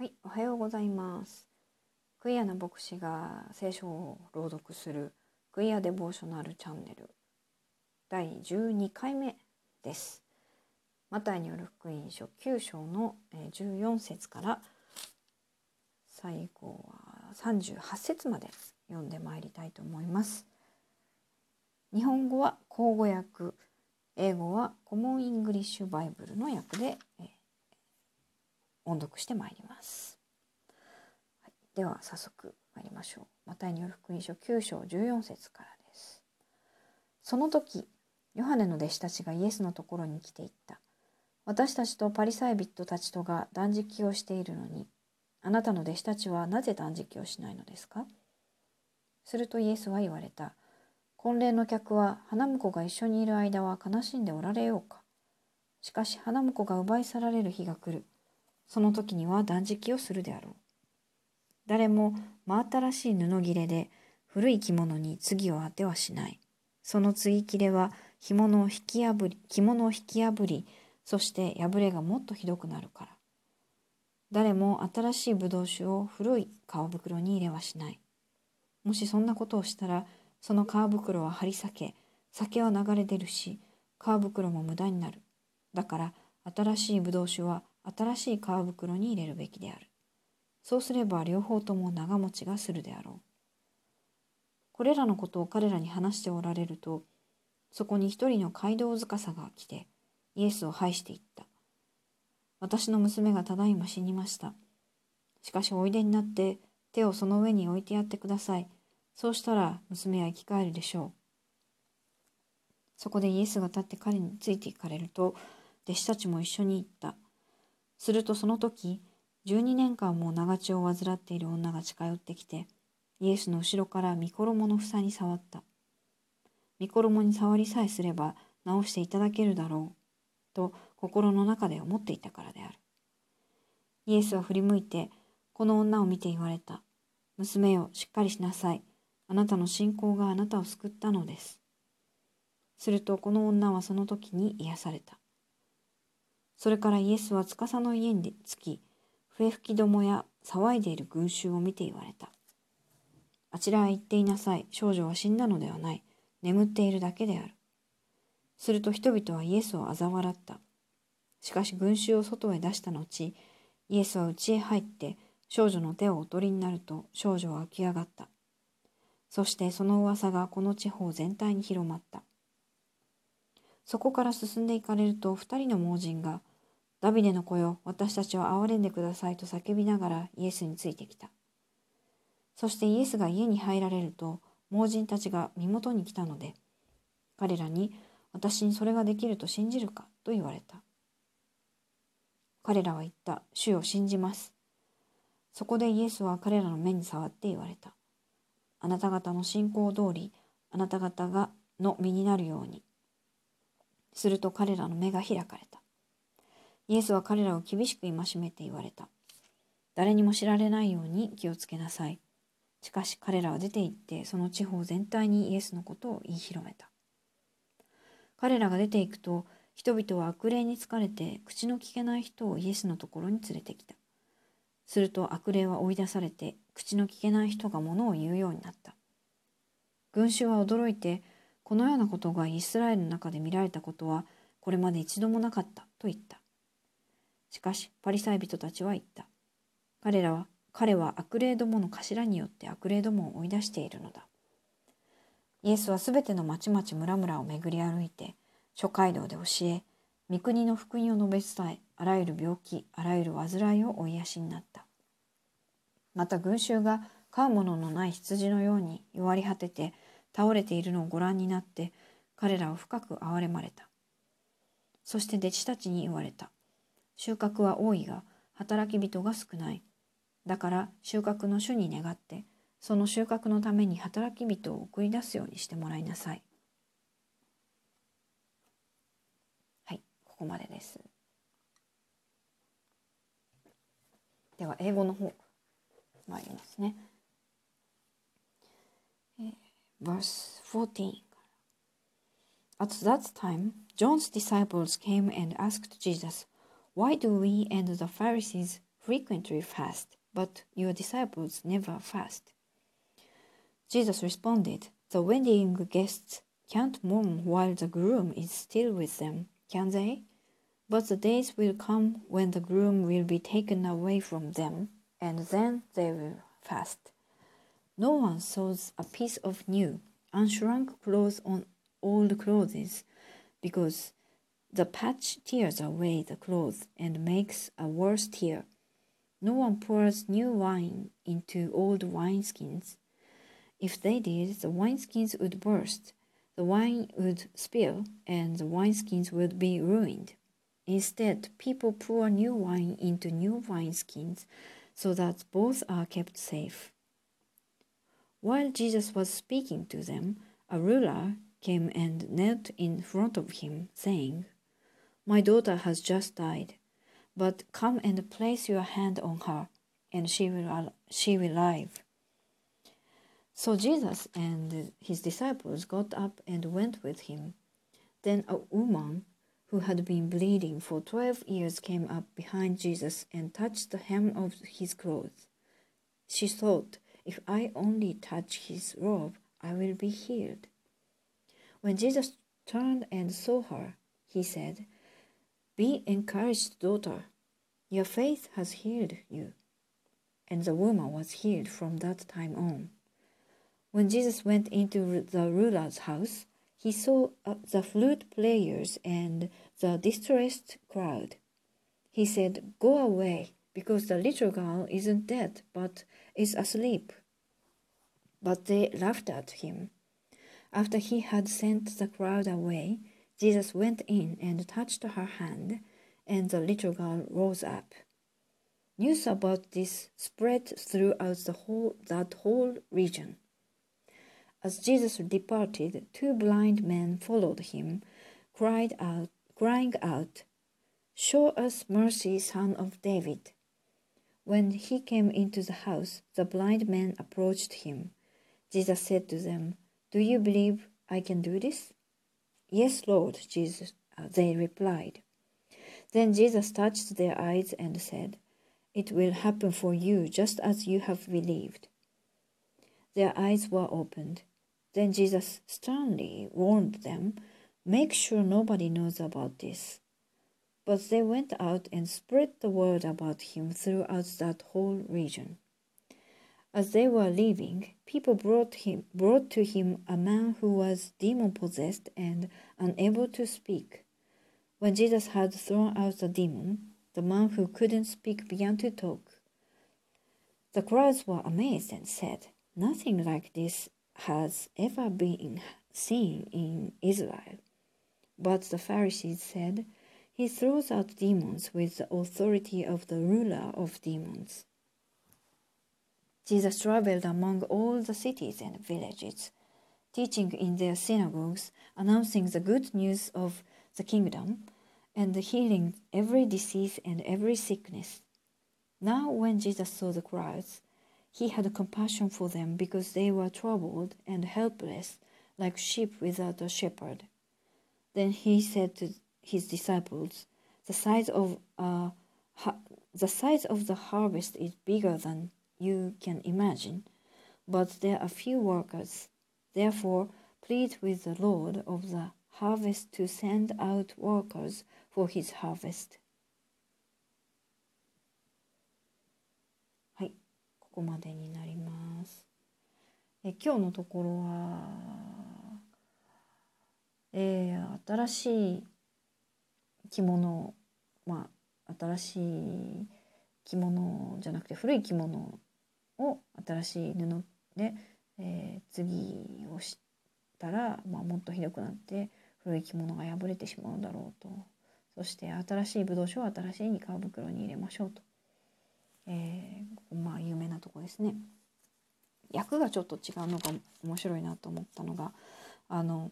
はい、おはようございます。クイアな牧師が聖書を朗読するクイアデボーショナルチャンネル第12回目です。マタイによる福音書9章の14節から最後は38節まで読んでまいりたいと思います。日本語は口語訳、英語はコモンイングリッシュバイブルの訳で、えー音読してまいります。はい、では早速参りましょう。マタイによる福音書9章14節からです。その時、ヨハネの弟子たちがイエスのところに来ていった。私たちとパリサイ人たちとが断食をしているのに、あなたの弟子たちはなぜ断食をしないのですか？するとイエスは言われた。婚礼の客は花婿が一緒にいる間は悲しんでおられようか。しかし花婿が奪い去られる日が来る。その時には断食をするであろう。誰も真新しい布切れで古い着物に次を当てはしない。その継ぎ切れは着物を引き破り、着物を引き破り、そして破れがもっとひどくなるから。誰も新しい葡萄酒を古い皮袋に入れはしない。もしそんなことをしたら、その皮袋は張り裂け、酒は流れ出るし、皮袋も無駄になる。だから、新しい葡萄酒は新しい皮袋に入れるべきである。そうすれば両方とも長持ちがするであろう。これらのことを彼らに話しておられると、そこに一人の街道塚さが来て、イエスを拝していった。私の娘がただいま死にました。しかしおいでになって手をその上に置いてやってください。そうしたら娘は生き返るでしょう。そこでイエスが立って彼について行かれると、弟子たちも一緒に行った。するとその時、12年間も長血を患っている女が近寄ってきて、イエスの後ろから御衣の房に触った。御衣に触りさえすれば治していただけるだろう、と心の中で思っていたからである。イエスは振り向いて、この女を見て言われた。娘よ、しっかりしなさい。あなたの信仰があなたを救ったのです。するとこの女はその時に癒された。それからイエスは司の家に着き、笛吹きどもや騒いでいる群衆を見て言われた。あちらへ行っていなさい。少女は死んだのではない。眠っているだけである。すると人々はイエスを嘲笑った。しかし群衆を外へ出した後、イエスは家へ入って少女の手をお取りになると少女は起き上がった。そしてその噂がこの地方全体に広まった。そこから進んでいかれると二人の盲人がダビデの子よ、私たちを憐れんでくださいと叫びながらイエスについてきた。そしてイエスが家に入られると、盲人たちが身元に来たので、彼らに私にそれができると信じるかと言われた。彼らは言った、主を信じます。そこでイエスは彼らの目に触って言われた。あなた方の信仰通り、あなた方がの身になるように。すると彼らの目が開かれた。イエスは彼らを厳しく戒めて言われた。誰にも知られないように気をつけなさい。しかし彼らは出て行ってその地方全体にイエスのことを言い広めた。彼らが出て行くと人々は悪霊に疲れて口の聞けない人をイエスのところに連れてきた。すると悪霊は追い出されて口の聞けない人が物を言うようになった。群衆は驚いてこのようなことがイスラエルの中で見られたことはこれまで一度もなかったと言った。しかしパリサイ人たちは言った。彼らは彼は悪霊どもの頭によって悪霊どもを追い出しているのだ。イエスはすべての町々村々を巡り歩いて諸街道で教え御国の福音を述べ伝えあらゆる病気あらゆる患いをお癒しになった。また群衆が飼うもののない羊のように弱り果てて倒れているのをご覧になって彼らを深く憐れまれた。そして弟子たちに言われた。収穫は多いが働き人が少ない。だから収穫の主に願ってその収穫のために働き人を送り出すようにしてもらいなさい。はい、ここまでです。では英語の方参りますね。verse 14 At that time, John's disciples came and asked Jesus, Why do we and the Pharisees frequently fast, but your disciples never fast. Jesus responded, The wedding guests can't mourn while the groom is still with them, can they? But the days will come when the groom will be taken away from them, and then they will fast. No one sews a piece of new, unshrunk clothes on old clothes, because the patch tears away the cloth and makes a worse tear. No one pours new wine into old wineskins. If they did, the wineskins would burst, the wine would spill, and the wineskins would be ruined. Instead, people pour new wine into new wineskins so that both are kept safe. While Jesus was speaking to them, a ruler came and knelt in front of him, saying, My daughter has just died, but come and place your hand on her, and she will, she will live. So Jesus and his disciples got up and went with him. Then a woman who had been bleeding for twelve years came up behind Jesus and touched the hem of his clothes. She thought, If I only touch his robe, I will be healed. When Jesus turned and saw her, he said, Be encouraged, daughter. Your faith has healed you. And the woman was healed from that time on. When Jesus went into the ruler's house, he saw uh, the flute players and the distressed crowd. He said, Go away, because the little girl isn't dead, but is asleep. But they laughed at him. After he had sent the crowd away, Jesus went in and touched her hand, and the little girl rose up. News about this spread throughout the whole, that whole region. As Jesus departed, two blind men followed him, cried out, crying out, Show us mercy, son of David. When he came into the house, the blind men approached him. Jesus said to them, Do you believe I can do this? Yes, Lord, Jesus, uh, they replied. Then Jesus touched their eyes and said, It will happen for you just as you have believed. Their eyes were opened. Then Jesus sternly warned them, Make sure nobody knows about this. But they went out and spread the word about him throughout that whole region. As they were leaving, people brought him brought to him a man who was demon possessed and unable to speak. When Jesus had thrown out the demon, the man who couldn't speak began to talk. The crowds were amazed and said, Nothing like this has ever been seen in Israel. But the Pharisees said, He throws out demons with the authority of the ruler of demons. Jesus traveled among all the cities and villages, teaching in their synagogues, announcing the good news of the kingdom, and healing every disease and every sickness. Now, when Jesus saw the crowds, he had compassion for them because they were troubled and helpless, like sheep without a shepherd. Then he said to his disciples, "The size of uh, the size of the harvest is bigger than you can imagine, but there are few workers. Therefore, plead with the Lord of the harvest to send out workers for his harvest. はい、ここまでになります。え今日のところは、えー、新しい着物、まあ、新しい着物じゃなくて古い着物を新しい布で、えー、次をしたら、まあ、もっとひどくなって古い着物が破れてしまうだろうとそして新しいブドウ酒を新しいに皮袋に入れましょうと、えー、まあ有名なとこですね。役がちょっと違うのが面白いなと思ったのがあの、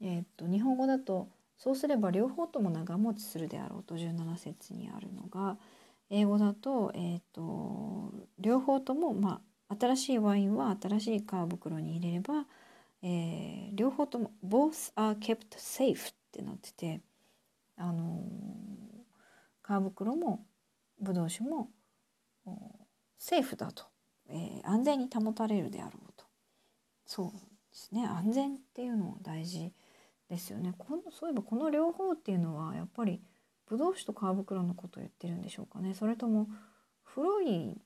えー、と日本語だと「そうすれば両方とも長持ちするであろう」と17節にあるのが「英語だと,、えーと、両方とも、まあ、新しいワインは新しい皮袋に入れれば、えー、両方とも both are kept safe ってなってて、あのー、皮袋もブドウ酒もセーフだと、えー、安全に保たれるであろうと。そうですね。安全っていうのは大事ですよね。このそういえばこの両方っていうのはやっぱりブドウ酒と皮袋のことを言ってるんでしょうかねそれとも古い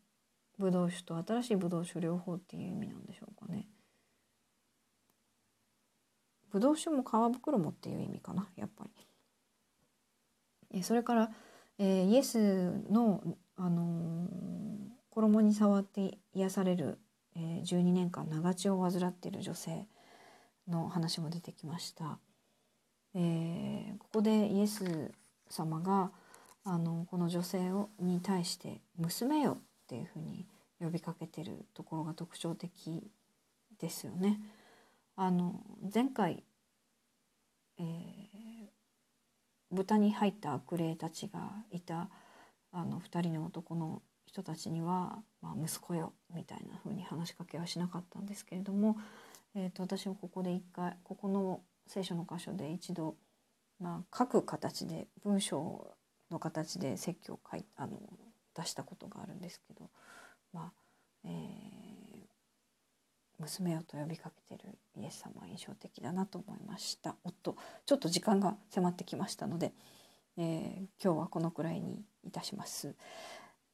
ブドウ酒と新しいブドウ酒両方っていう意味なんでしょうかね。ブドウ酒も皮袋もっていう意味かなやっぱり。えそれから、えー、イエスの、あのー、衣に触って癒される、えー、12年間長血を患っている女性の話も出てきました。えー、ここでイエス様があのこの女性をに対して「娘よ」っていうふうに呼びかけてるところが特徴的ですよね。あの前回、えー、豚に入った悪霊たちがいたあの2人の男の人たちには「まあ、息子よ」みたいな風に話しかけはしなかったんですけれども、えーと、私もここで一回ここの聖書の箇所で一度、まあ、書く形で文章の形で説教を書いあの出したことがあるんですけど、まあえー、娘よと呼びかけてるイエス様は印象的だなと思いました。おっとちょっと時間が迫ってきましたので、えー、今日はこのくらいにいたします。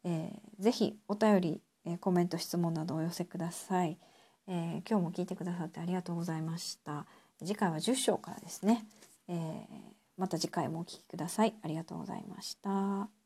えー、ぜひお便り、えコメント質問などお寄せください、え今日も聞いてくださってありがとうございました。次回は10章からですね、えまた次回もお聴きください。ありがとうございました。